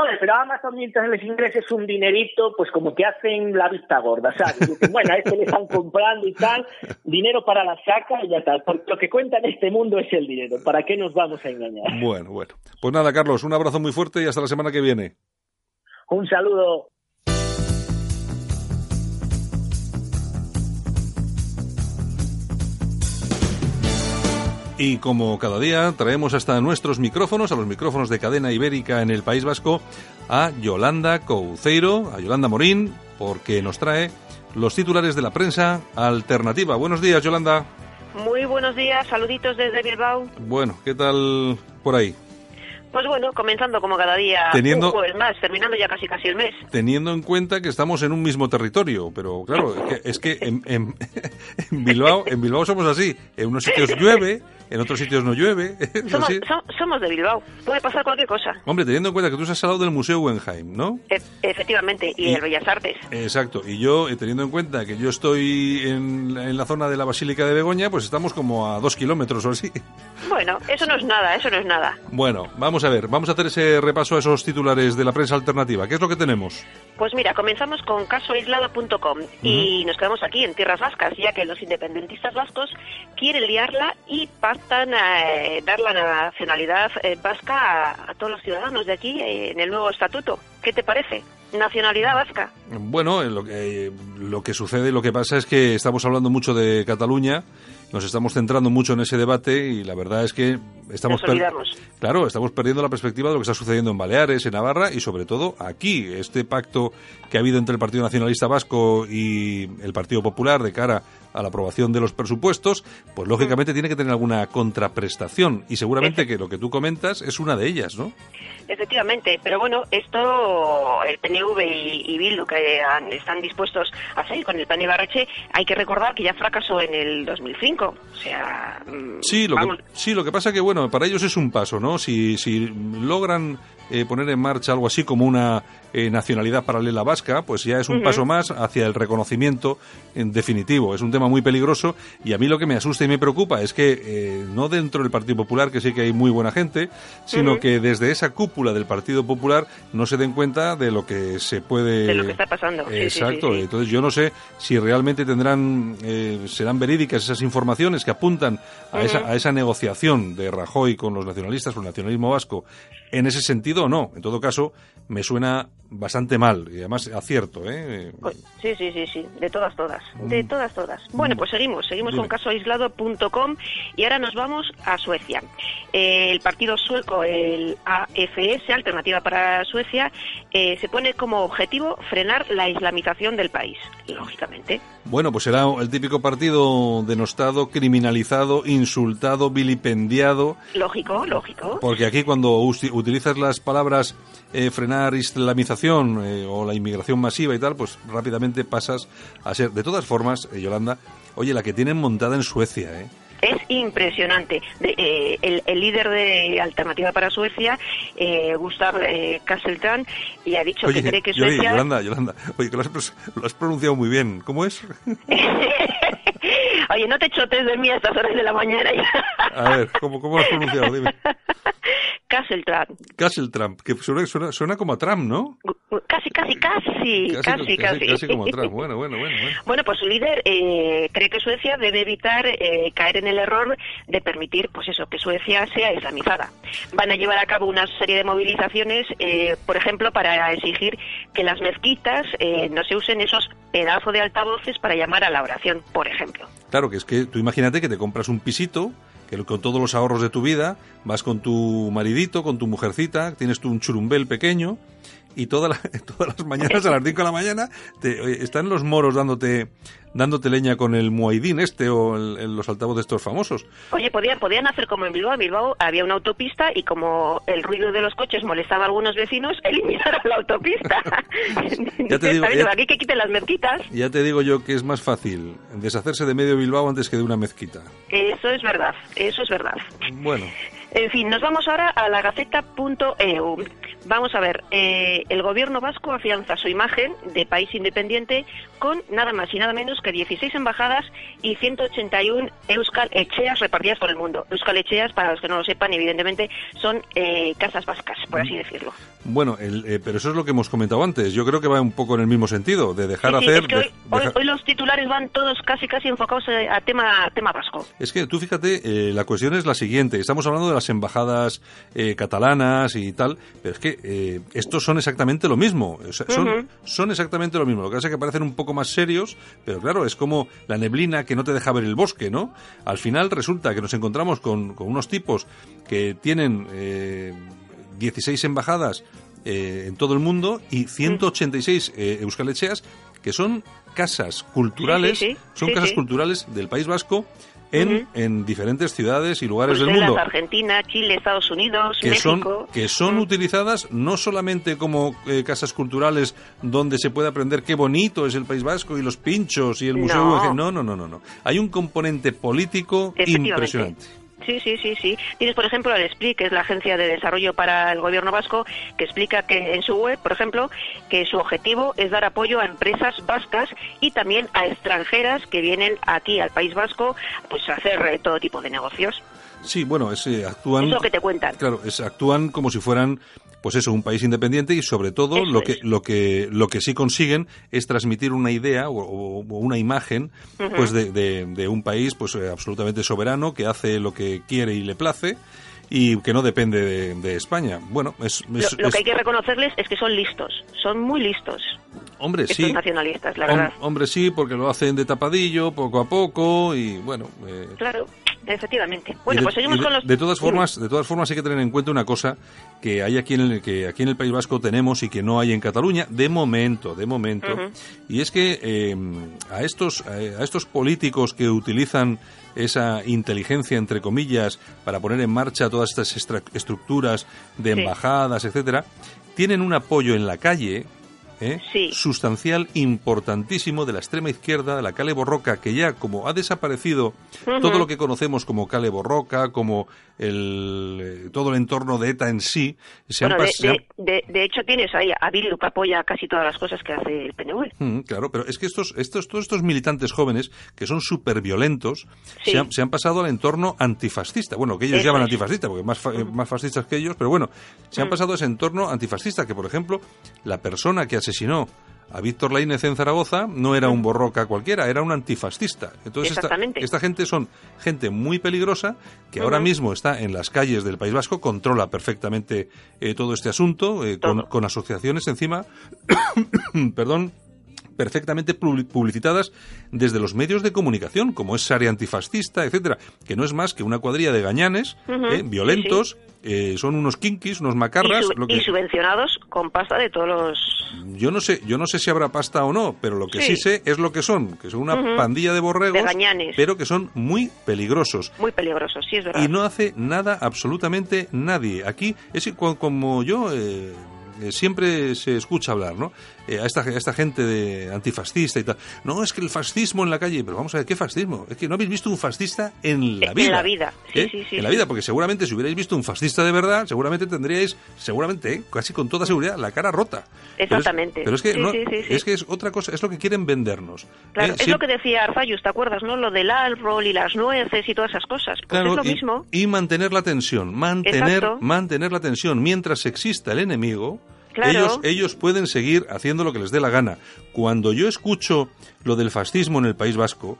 Oye, pero Amazon mientras les ingreses un dinerito, pues como que hacen la vista gorda, ¿sabes? bueno, a este le están comprando y tal, dinero para la saca y ya tal. Porque lo que cuenta en este mundo es el dinero. ¿Para qué nos vamos a engañar? Bueno, bueno. Pues nada, Carlos, un abrazo muy fuerte y hasta la semana que viene. Un saludo. Y como cada día traemos hasta nuestros micrófonos, a los micrófonos de cadena ibérica en el País Vasco, a Yolanda Couceiro, a Yolanda Morín, porque nos trae los titulares de la prensa alternativa. Buenos días, Yolanda. Muy buenos días, saluditos desde Bilbao. Bueno, ¿qué tal por ahí? Pues bueno, comenzando como cada día, teniendo, un más, terminando ya casi casi el mes. Teniendo en cuenta que estamos en un mismo territorio, pero claro, es que, en, en, Bilbao, en Bilbao somos así, en unos sitios llueve, en otros sitios no llueve. Somos, de Bilbao, puede pasar cualquier cosa. Hombre, teniendo en cuenta que tú has hablado del Museo Wenheim, ¿no? E, efectivamente, y, el Bellas Artes. Exacto, y yo, eh, teniendo en cuenta que yo estoy en, en, la zona de la Basílica de Begoña, pues estamos como a dos kilómetros o así. Bueno, eso no es nada, eso no es nada. Bueno, vamos a ver, vamos a hacer ese repaso a esos titulares de la prensa alternativa. ¿Qué es lo que tenemos? Pues mira, comenzamos con casoaislado.com y nos quedamos aquí en tierras vascas, ya que los independentistas vascos quieren liarla y pactan eh, dar la nacionalidad eh, vasca a, todos los ciudadanos de aquí eh, en el nuevo estatuto. ¿Qué te parece? Nacionalidad vasca. Bueno, lo que, lo que sucede, lo que pasa es que estamos hablando mucho de Cataluña nos estamos centrando mucho en ese debate y la verdad es que estamos claro estamos perdiendo la perspectiva de lo que está sucediendo en Baleares en Navarra y sobre todo aquí este pacto que ha habido entre el Partido Nacionalista Vasco y el Partido Popular de cara a la aprobación de los presupuestos pues lógicamente tiene que tener alguna contraprestación. Y seguramente que lo que tú comentas es una de ellas no efectivamente pero bueno esto el PNV y, y Bildu que están dispuestos a seguir con el plan Ibarreche hay que recordar que ya fracasó en el 2005 o sea... Mm, sí, lo que, sí, lo que pasa que, bueno, para ellos es un paso, ¿no? Si, si logran eh, poner en marcha algo así como una eh, nacionalidad paralela vasca, pues ya es un paso más hacia el reconocimiento en definitivo. Es un tema muy peligroso y a mí lo que me asusta y me preocupa es que eh, no dentro del Partido Popular, que sí que hay muy buena gente, sino que desde esa cúpula del Partido Popular no se den cuenta de lo que se puede... De lo que está pasando. Exacto. Entonces yo no sé si realmente tendrán, serán verídicas esas informaciones que apuntan a, esa, a esa negociación de Rajoy con los nacionalistas, con el nacionalismo vasco, en ese sentido o no. En todo caso, me suena bastante mal y además acierto, ¿eh? Pues, sí, sí, sí, sí, de todas, todas, de mm. todas, todas. Bueno, pues seguimos, seguimos con casoaislado.com y ahora nos vamos a Suecia. Eh, el partido sueco, el AFS, Alternativa para Suecia, eh, se pone como objetivo frenar la islamización del país, lógicamente. Bueno, pues será el típico partido denostado, criminalizado, insultado, vilipendiado. Lógico, lógico. Porque aquí cuando utilizas las palabras eh, frenar islamización eh, o la inmigración masiva y tal, pues rápidamente pasas a ser, de todas formas, eh, Yolanda, oye, la que tienen montada en Suecia, ¿eh? es impresionante. el, líder de Alternativa para Suecia, eh, Gustav eh, y ha dicho que cree que Suecia... Oye, Yolanda, Yolanda, oye, que lo has, lo has pronunciado muy bien. ¿Cómo es? Oye, no te chotes de mí a estas horas de la mañana ya. A ver, ¿cómo, cómo lo has pronunciado? Dime. Castle Trump. Castle Trump, que suena, suena, como a Trump, ¿no? Casi, casi, casi, casi, casi. Casi, como a Trump, bueno, bueno, bueno. Bueno, pues su líder eh, cree que Suecia debe evitar eh, caer en el error de permitir, pues eso, que Suecia sea islamizada. Van a llevar a cabo una serie de movilizaciones, eh, por ejemplo, para exigir que las mezquitas no se usen esos pedazos de altavoces para llamar a la oración, por ejemplo. Claro, que es que tú imagínate que te compras un pisito, que con todos los ahorros de tu vida vas con tu maridito, con tu mujercita, tienes tú un churumbel pequeño y todas las mañanas a las 5 de la mañana te, están los moros dándote dándote leña con el muaidín este o los altavoces estos famosos. Oye, podían, podían hacer como en Bilbao. En Bilbao había una autopista y como el ruido de los coches molestaba a algunos vecinos, eliminaron la autopista. ya te digo, aquí que quiten las mezquitas. Ya te digo yo que es más fácil deshacerse de medio Bilbao antes que de una mezquita. Eso es verdad, eso es verdad. Bueno. En fin, nos vamos ahora a la gaceta.eu. Vamos a ver, eh, el gobierno vasco afianza su imagen de país independiente con nada más y nada menos que 16 embajadas y 181 Euskal Echeas repartidas por el mundo. Euskal Echeas, para los que no lo sepan, evidentemente son eh, casas vascas, por así decirlo. Bueno, eh, pero eso es lo que hemos comentado antes. Yo creo que va un poco en el mismo sentido, de dejar hacer... hoy, los titulares van todos casi casi enfocados a tema, tema vasco. Es que tú fíjate, la cuestión es la siguiente. Estamos hablando de las embajadas catalanas y tal, pero es que eh, estos son exactamente lo mismo. son, son exactamente lo mismo. Lo que pasa es que parecen un poco más serios, pero claro, es como la neblina que no te deja ver el bosque, ¿no? Al final resulta que nos encontramos con, unos tipos que tienen eh, 16 embajadas eh, en todo el mundo y 186 eh, euskalechas que son casas culturales, son casas culturales del País Vasco en, en diferentes ciudades y lugares del mundo. Argentina, Chile, Estados Unidos, que México. Son, que son utilizadas no solamente como eh, casas culturales donde se puede aprender qué bonito es el País Vasco y los pinchos y el Museo no, no, no, no, no. Hay un componente político impresionante. Sí, sí, sí, sí. Tienes, por ejemplo, el SPRI, que es la Agencia de Desarrollo para el Gobierno Vasco, que explica que en su web, por ejemplo, que su objetivo es dar apoyo a empresas vascas y también a extranjeras que vienen aquí al País Vasco pues a hacer eh, todo tipo de negocios. Sí, bueno, es, actúan. Es lo que te cuentan. Claro, es, actúan como si fueran pues eso, un país independiente y sobre todo lo que, lo que lo que sí consiguen es transmitir una idea o, una imagen pues de, de, un país pues eh, absolutamente soberano que hace lo que quiere y le place y que no depende de, España. Bueno, es, lo, que hay que reconocerles es que son listos, son muy listos. Hombre, sí. nacionalistas, la verdad. hombre, sí, porque lo hacen de tapadillo, poco a poco y bueno. Eh, claro. Efectivamente. Bueno, pues seguimos con los. De todas formas, de todas formas hay que tener en cuenta una cosa que hay aquí en el que aquí en el País Vasco tenemos y que no hay en Cataluña de momento, de momento, y es que eh, a estos a estos políticos que utilizan esa inteligencia entre comillas para poner en marcha todas estas estructuras de embajadas, etcétera, tienen un apoyo en la calle ¿eh? sustancial, importantísimo de la extrema izquierda, de la Cale Borroca, que ya como ha desaparecido todo lo que conocemos como Cale Borroca, como el, eh, todo el entorno de ETA en sí. Se han de, de, hecho, tienes ahí a Bildu que apoya casi todas las cosas que hace el PNV. Mm, claro, pero es que estos, estos, todos estos militantes jóvenes, que son súper violentos, se, han, pasado al entorno antifascista. Bueno, que ellos llaman antifascista, porque más, más fascistas que ellos, pero bueno, se han mm. pasado a ese entorno antifascista, que por ejemplo, la persona que asesinó a Víctor Laínez en Zaragoza no era un borroca cualquiera, era un antifascista. Entonces esta, gente son gente muy peligrosa que ahora mismo está en las calles del País Vasco, controla perfectamente eh, todo este asunto, eh, con, con, asociaciones encima, perdón, perfectamente publicitadas desde los medios de comunicación, como es Sare Antifascista, etcétera, que no es más que una cuadrilla de gañanes eh, violentos, eh, son unos kinkis, unos macarras. Y, subvencionados con pasta de todos los... Yo no sé, yo no sé si habrá pasta o no, pero lo que sí, sé es lo que son, que son una pandilla de borregos, pero que son muy peligrosos. Muy peligrosos, sí es verdad. Y no hace nada absolutamente nadie. Aquí es como yo... Eh, eh, siempre se escucha hablar, ¿no? Eh, a, esta, esta gente de antifascista y tal. No, es que el fascismo en la calle, pero vamos a ver, ¿qué fascismo? Es que no habéis visto un fascista en la vida. En la vida, sí, ¿eh? sí, sí. En la vida, porque seguramente si hubierais visto un fascista de verdad, seguramente tendríais, seguramente, casi con toda seguridad, la cara rota. Exactamente. Pero es, que, no, es que es otra cosa, es lo que quieren vendernos. Claro, es lo que decía Arzayus, ¿te acuerdas, no? Lo del árbol y las nueces y todas esas cosas. Pues es lo y, mismo. Y mantener la tensión, mantener, mantener la tensión mientras exista el enemigo ellos, ellos pueden seguir haciendo lo que les dé la gana. Cuando yo escucho lo del fascismo en el País Vasco,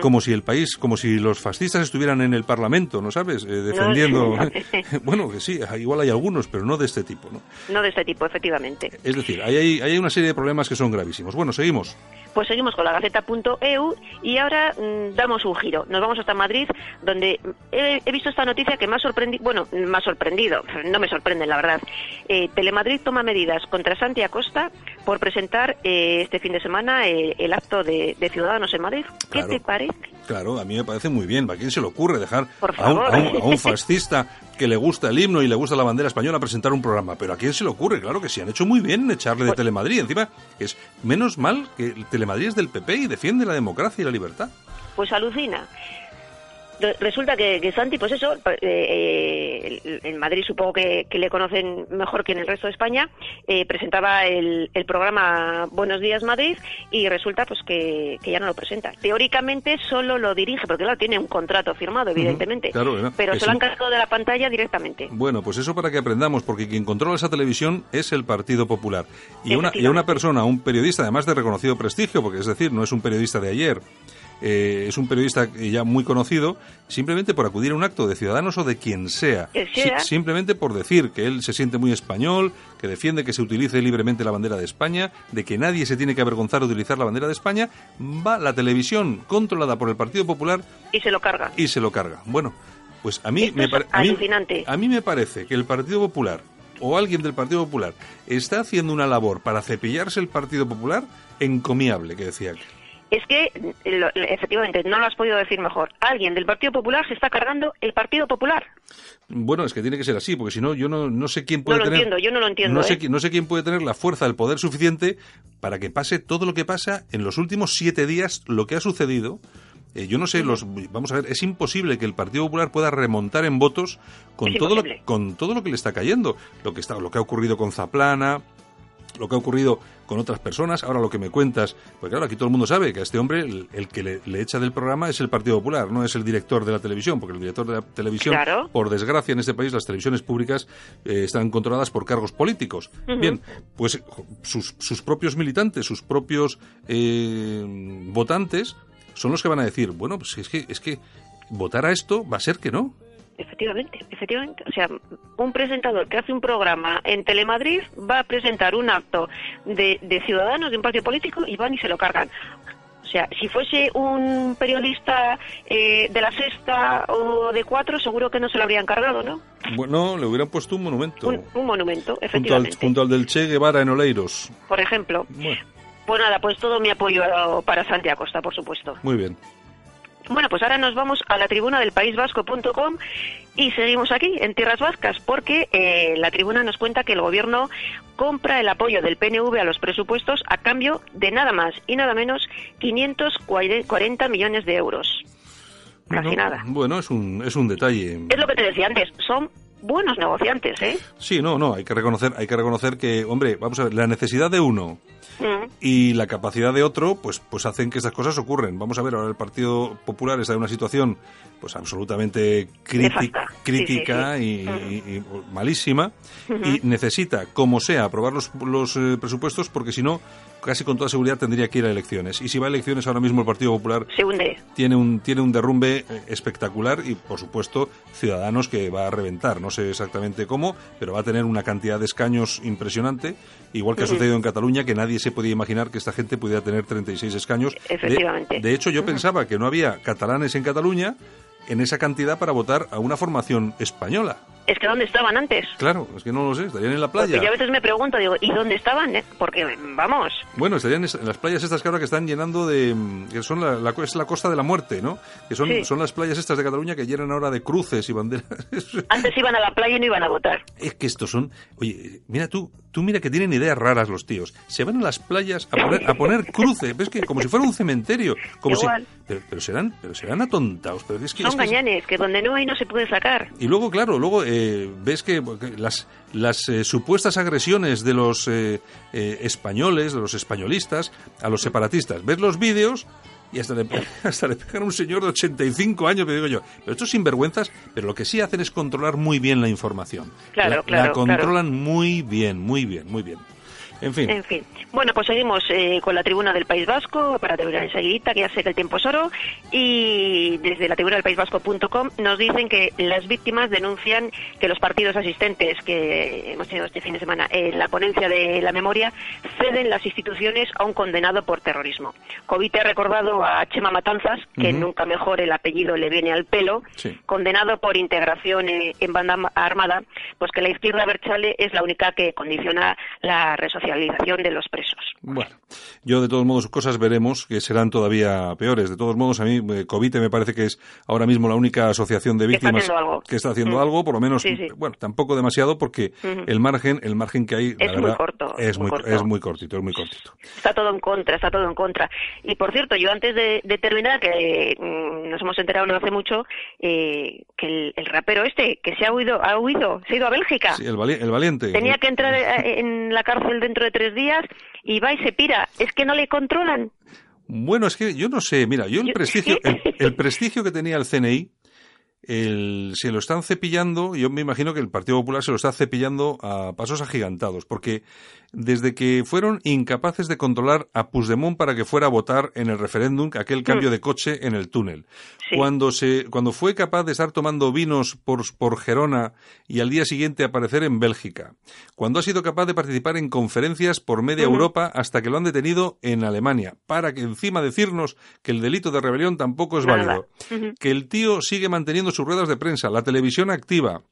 como si el país, como si los fascistas estuvieran en el Parlamento, ¿no sabes? Eh, defendiendo. bueno, que sí, igual hay algunos, pero no de este tipo, ¿no? No de este tipo, efectivamente. Es decir, hay, hay una serie de problemas que son gravísimos. Bueno, seguimos. Pues seguimos con la Gaceta.eu y ahora mm, damos un giro. Nos vamos hasta Madrid, donde he, visto esta noticia que me ha sorprendido, bueno, me ha sorprendido, no me sorprende la verdad. Eh, Telemadrid toma medidas contra Santi Acosta por presentar eh, este fin de semana eh, el acto de, Ciudadanos en Madrid. ¿Qué te parece? Claro, a mí me parece muy bien. ¿A quién se le ocurre dejar a un, fascista que le gusta el himno y le gusta la bandera española presentar un programa? Pero ¿a quién se le ocurre? Claro que sí, han hecho muy bien en echarle de Telemadrid. Encima, es menos mal que Telemadrid es del PP y defiende la democracia y la libertad. Pues alucina resulta que, Santi, pues eso, eh, eh, en Madrid supongo que, le conocen mejor que en el resto de España, eh, presentaba el, programa Buenos Días Madrid y resulta pues que, ya no lo presenta. Teóricamente solo lo dirige, porque claro, tiene un contrato firmado, evidentemente, pero se lo han cargado de la pantalla directamente. Bueno, pues eso para que aprendamos, porque quien controla esa televisión es el Partido Popular. Y una, y a una persona, un periodista, además de reconocido prestigio, porque es decir, no es un periodista de ayer, eh, es un periodista ya muy conocido, simplemente por acudir a un acto de Ciudadanos o de quien sea. simplemente por decir que él se siente muy español, que defiende que se utilice libremente la bandera de España, de que nadie se tiene que avergonzar de utilizar la bandera de España, va la televisión controlada por el Partido Popular. Y se lo carga. Y se lo carga. Bueno, pues a mí, me, a mí, a mí me parece que el Partido Popular o alguien del Partido Popular está haciendo una labor para cepillarse el Partido Popular encomiable, que decía que es que efectivamente no lo has podido decir mejor. Alguien del Partido Popular se está cargando el Partido Popular. Bueno, es que tiene que ser así, porque si no, yo no, no sé quién puede no lo Entiendo, yo no lo entiendo. No, sé, ¿eh? no sé quién puede tener la fuerza, el poder suficiente para que pase todo lo que pasa en los últimos siete días, lo que ha sucedido. Eh, yo no sé, los, vamos a ver, es imposible que el Partido Popular pueda remontar en votos con todo lo, con todo lo que le está cayendo, lo que está, lo que ha ocurrido con Zaplana, lo que ha ocurrido con otras personas. Ahora lo que me cuentas, pues claro, aquí todo el mundo sabe que a este hombre el, que le, echa del programa es el Partido Popular, no es el director de la televisión, porque el director de la televisión, por desgracia en este país, las televisiones públicas eh, están controladas por cargos políticos. Bien, pues sus, sus, propios militantes, sus propios eh, votantes son los que van a decir, bueno, pues es que, es que votar a esto va a ser que no. Efectivamente, efectivamente. O sea, un presentador que hace un programa en Telemadrid va a presentar un acto de, ciudadanos de un partido político y van y se lo cargan. O sea, si fuese un periodista eh, de la sexta o de cuatro, seguro que no se lo habrían cargado, ¿no? Bueno, le hubieran puesto un monumento. Un, monumento, efectivamente. Junto al, del Che Guevara en Oleiros. Por ejemplo. Pues nada, pues todo mi apoyo para Santiago Costa, por supuesto. Muy bien. Bueno, pues ahora nos vamos a la tribuna del paísvasco.com y seguimos aquí en Tierras Vascas porque eh, la tribuna nos cuenta que el gobierno compra el apoyo del PNV a los presupuestos a cambio de nada más y nada menos 540 millones de euros. Casi nada. Bueno, es un, es un detalle. Es lo que te decía antes, son buenos negociantes, ¿eh? Sí, no, no, hay que reconocer, hay que reconocer que, hombre, vamos a ver, la necesidad de uno mm. y la capacidad de otro, pues, pues hacen que estas cosas ocurren. Vamos a ver, ahora el Partido Popular está en una situación, pues absolutamente crítica y, mm. malísima y necesita, como sea, aprobar los, los eh, presupuestos porque si no casi con toda seguridad tendría que ir a elecciones. Y si va a elecciones ahora mismo el Partido Popular tiene un tiene un derrumbe eh, espectacular y por supuesto Ciudadanos que va a reventar, ¿no? no sé exactamente cómo, pero va a tener una cantidad de escaños impresionante, igual que ha sucedido en Cataluña, que nadie se podía imaginar que esta gente pudiera tener 36 escaños. Efectivamente. De, hecho, yo pensaba que no había catalanes en Cataluña en esa cantidad para votar a una formación española. Es que ¿dónde estaban antes? Claro, es que no lo sé, estarían en la playa. Porque yo a veces me pregunto, digo, ¿y dónde estaban? eh? Porque, vamos, Bueno, estarían en las playas estas que ahora que están llenando de... que son la, la- es la costa de la muerte, ¿no? Que son, Sí. son las playas estas de Cataluña que llenan ahora de cruces y banderas. antes iban a la playa y no iban a votar. Es que estos son... Oye, mira tú, tú mira que tienen ideas raras los tíos. Se van a las playas a poner, a poner cruce, ves que como si fuera un cementerio. Como si- pero, pero serán, pero serán atontados. Pero es que, Son es que es- gañanes, que donde no hay no se puede sacar. Y luego, claro, luego eh, ves que, las, las eh, supuestas agresiones de los eh, eh, españoles, de los españolistas, a los separatistas. Ves los vídeos y hasta le, hasta le pegan a un señor de 85 años, me digo yo. Pero estos sinvergüenzas, pero lo que sí hacen es controlar muy bien la información. Claro, la, la claro, controlan muy bien, muy bien, muy bien. En fin. En fin. Bueno, pues seguimos eh, con la tribuna del País Vasco para terminar enseguida, que ya sé que el tiempo es oro. Y desde la tribuna del País Vasco.com nos dicen que las víctimas denuncian que los partidos asistentes que hemos tenido este fin de semana en la ponencia de la memoria ceden las instituciones a un condenado por terrorismo. Covite ha recordado a Chema Matanzas, que nunca mejor el apellido le viene al pelo, Sí. condenado por integración en banda armada, pues que la izquierda Berchale es la única que condiciona la resocialización de los presos. Bueno, yo de todos modos cosas veremos que serán todavía peores. De todos modos, a mí eh, Covite me parece que es ahora mismo la única asociación de Que está víctimas haciendo algo. que está haciendo Mm. algo, por lo menos, Sí, sí. bueno, tampoco demasiado porque el margen, el margen que hay, la Es muy verdad, corto, es muy corto. es muy cortito, es muy cortito. Está todo en contra, está todo en contra. Y por cierto, yo antes de, de terminar, que mm, nos hemos enterado no hace mucho, eh, que el, el rapero este, que se ha huido, ha huido, se ha ido a Bélgica. Sí, el, vali- el valiente. Tenía que entrar eh, en la cárcel dentro de tres días y va y se pira. Es que no le controlan. Bueno, es que yo no sé, mira, yo el prestigio, el, el prestigio que tenía el CNI, el, se lo están cepillando, yo me imagino que el Partido Popular se lo está cepillando a pasos agigantados, porque desde que fueron incapaces de controlar a Puigdemont para que fuera a votar en el referéndum aquel cambio de coche en el túnel, Sí. cuando se, cuando fue capaz de estar tomando vinos por, por Gerona y al día siguiente aparecer en Bélgica, cuando ha sido capaz de participar en conferencias por media Ujú. Europa hasta que lo han detenido en Alemania, para que encima decirnos que el delito de rebelión tampoco es Nada. válido, que el tío sigue manteniendo sus ruedas de prensa, la televisión activa,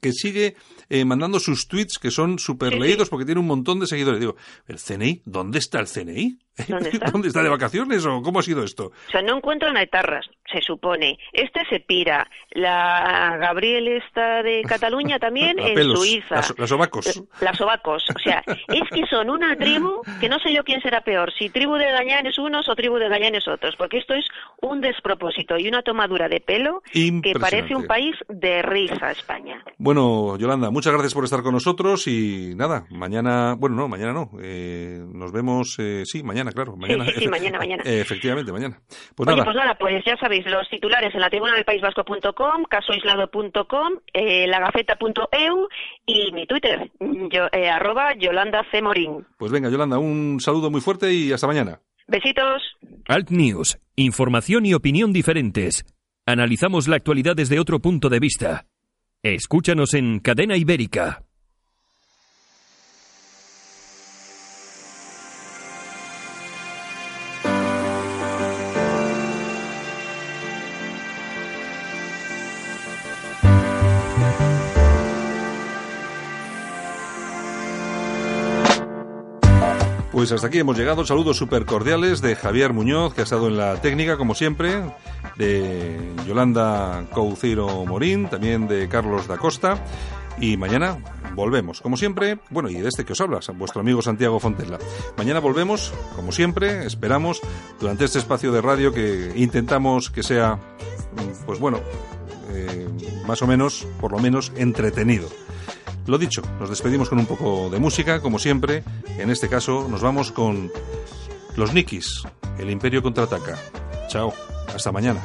que sigue eh, mandando sus tweets que son súper leídos porque tiene un montón de seguidores. Digo, ¿el CNI? ¿Dónde está el CNI? ¿Dónde está? ¿Dónde está de vacaciones o cómo ha sido esto? O sea, no encuentran a etarras, se supone. Este se pira. La Gabriel está de Cataluña también La en pelos, Suiza. las- las ovacos. Las ovacos. O sea, es que son una tribu que no sé yo quién será peor, si tribu de gañanes unos o tribu de gañanes otros, porque esto es un despropósito y una tomadura de pelo que parece un país de risa España. Bueno, Yolanda, muchas gracias por estar con nosotros y nada, mañana, bueno, no, mañana no, eh, nos vemos, eh, sí, mañana, claro, mañana. sí, sí, mañana, mañana. Eh, efectivamente, mañana. Pues Oye, nada, pues nada, pues ya sabéis, los titulares en la tribuna del País Vasco.com, casoaislado.com, eh, lagaceta.eu y mi Twitter, yo, eh, arroba Yolanda C. Morín. pues venga, Yolanda, un saludo muy fuerte y hasta mañana. Besitos. Alt News. Información y opinión diferentes. Analizamos la actualidad desde otro punto de vista. Escúchanos en Cadena Ibérica. Pues hasta aquí hemos llegado. Saludos súper cordiales de Javier Muñoz, que ha estado en la técnica, como siempre, de Yolanda Couceiro Morín, también de Carlos da Costa. Y mañana volvemos, como siempre. Bueno, y de este que os habla, vuestro amigo Santiago Fontella. Mañana volvemos, como siempre, esperamos, durante este espacio de radio que intentamos que sea, pues bueno, eh, más o menos, por lo menos, entretenido. Lo dicho, nos despedimos con un poco de música, como siempre. En este caso, nos vamos con los Nikis, el Imperio contraataca. Chao, hasta mañana.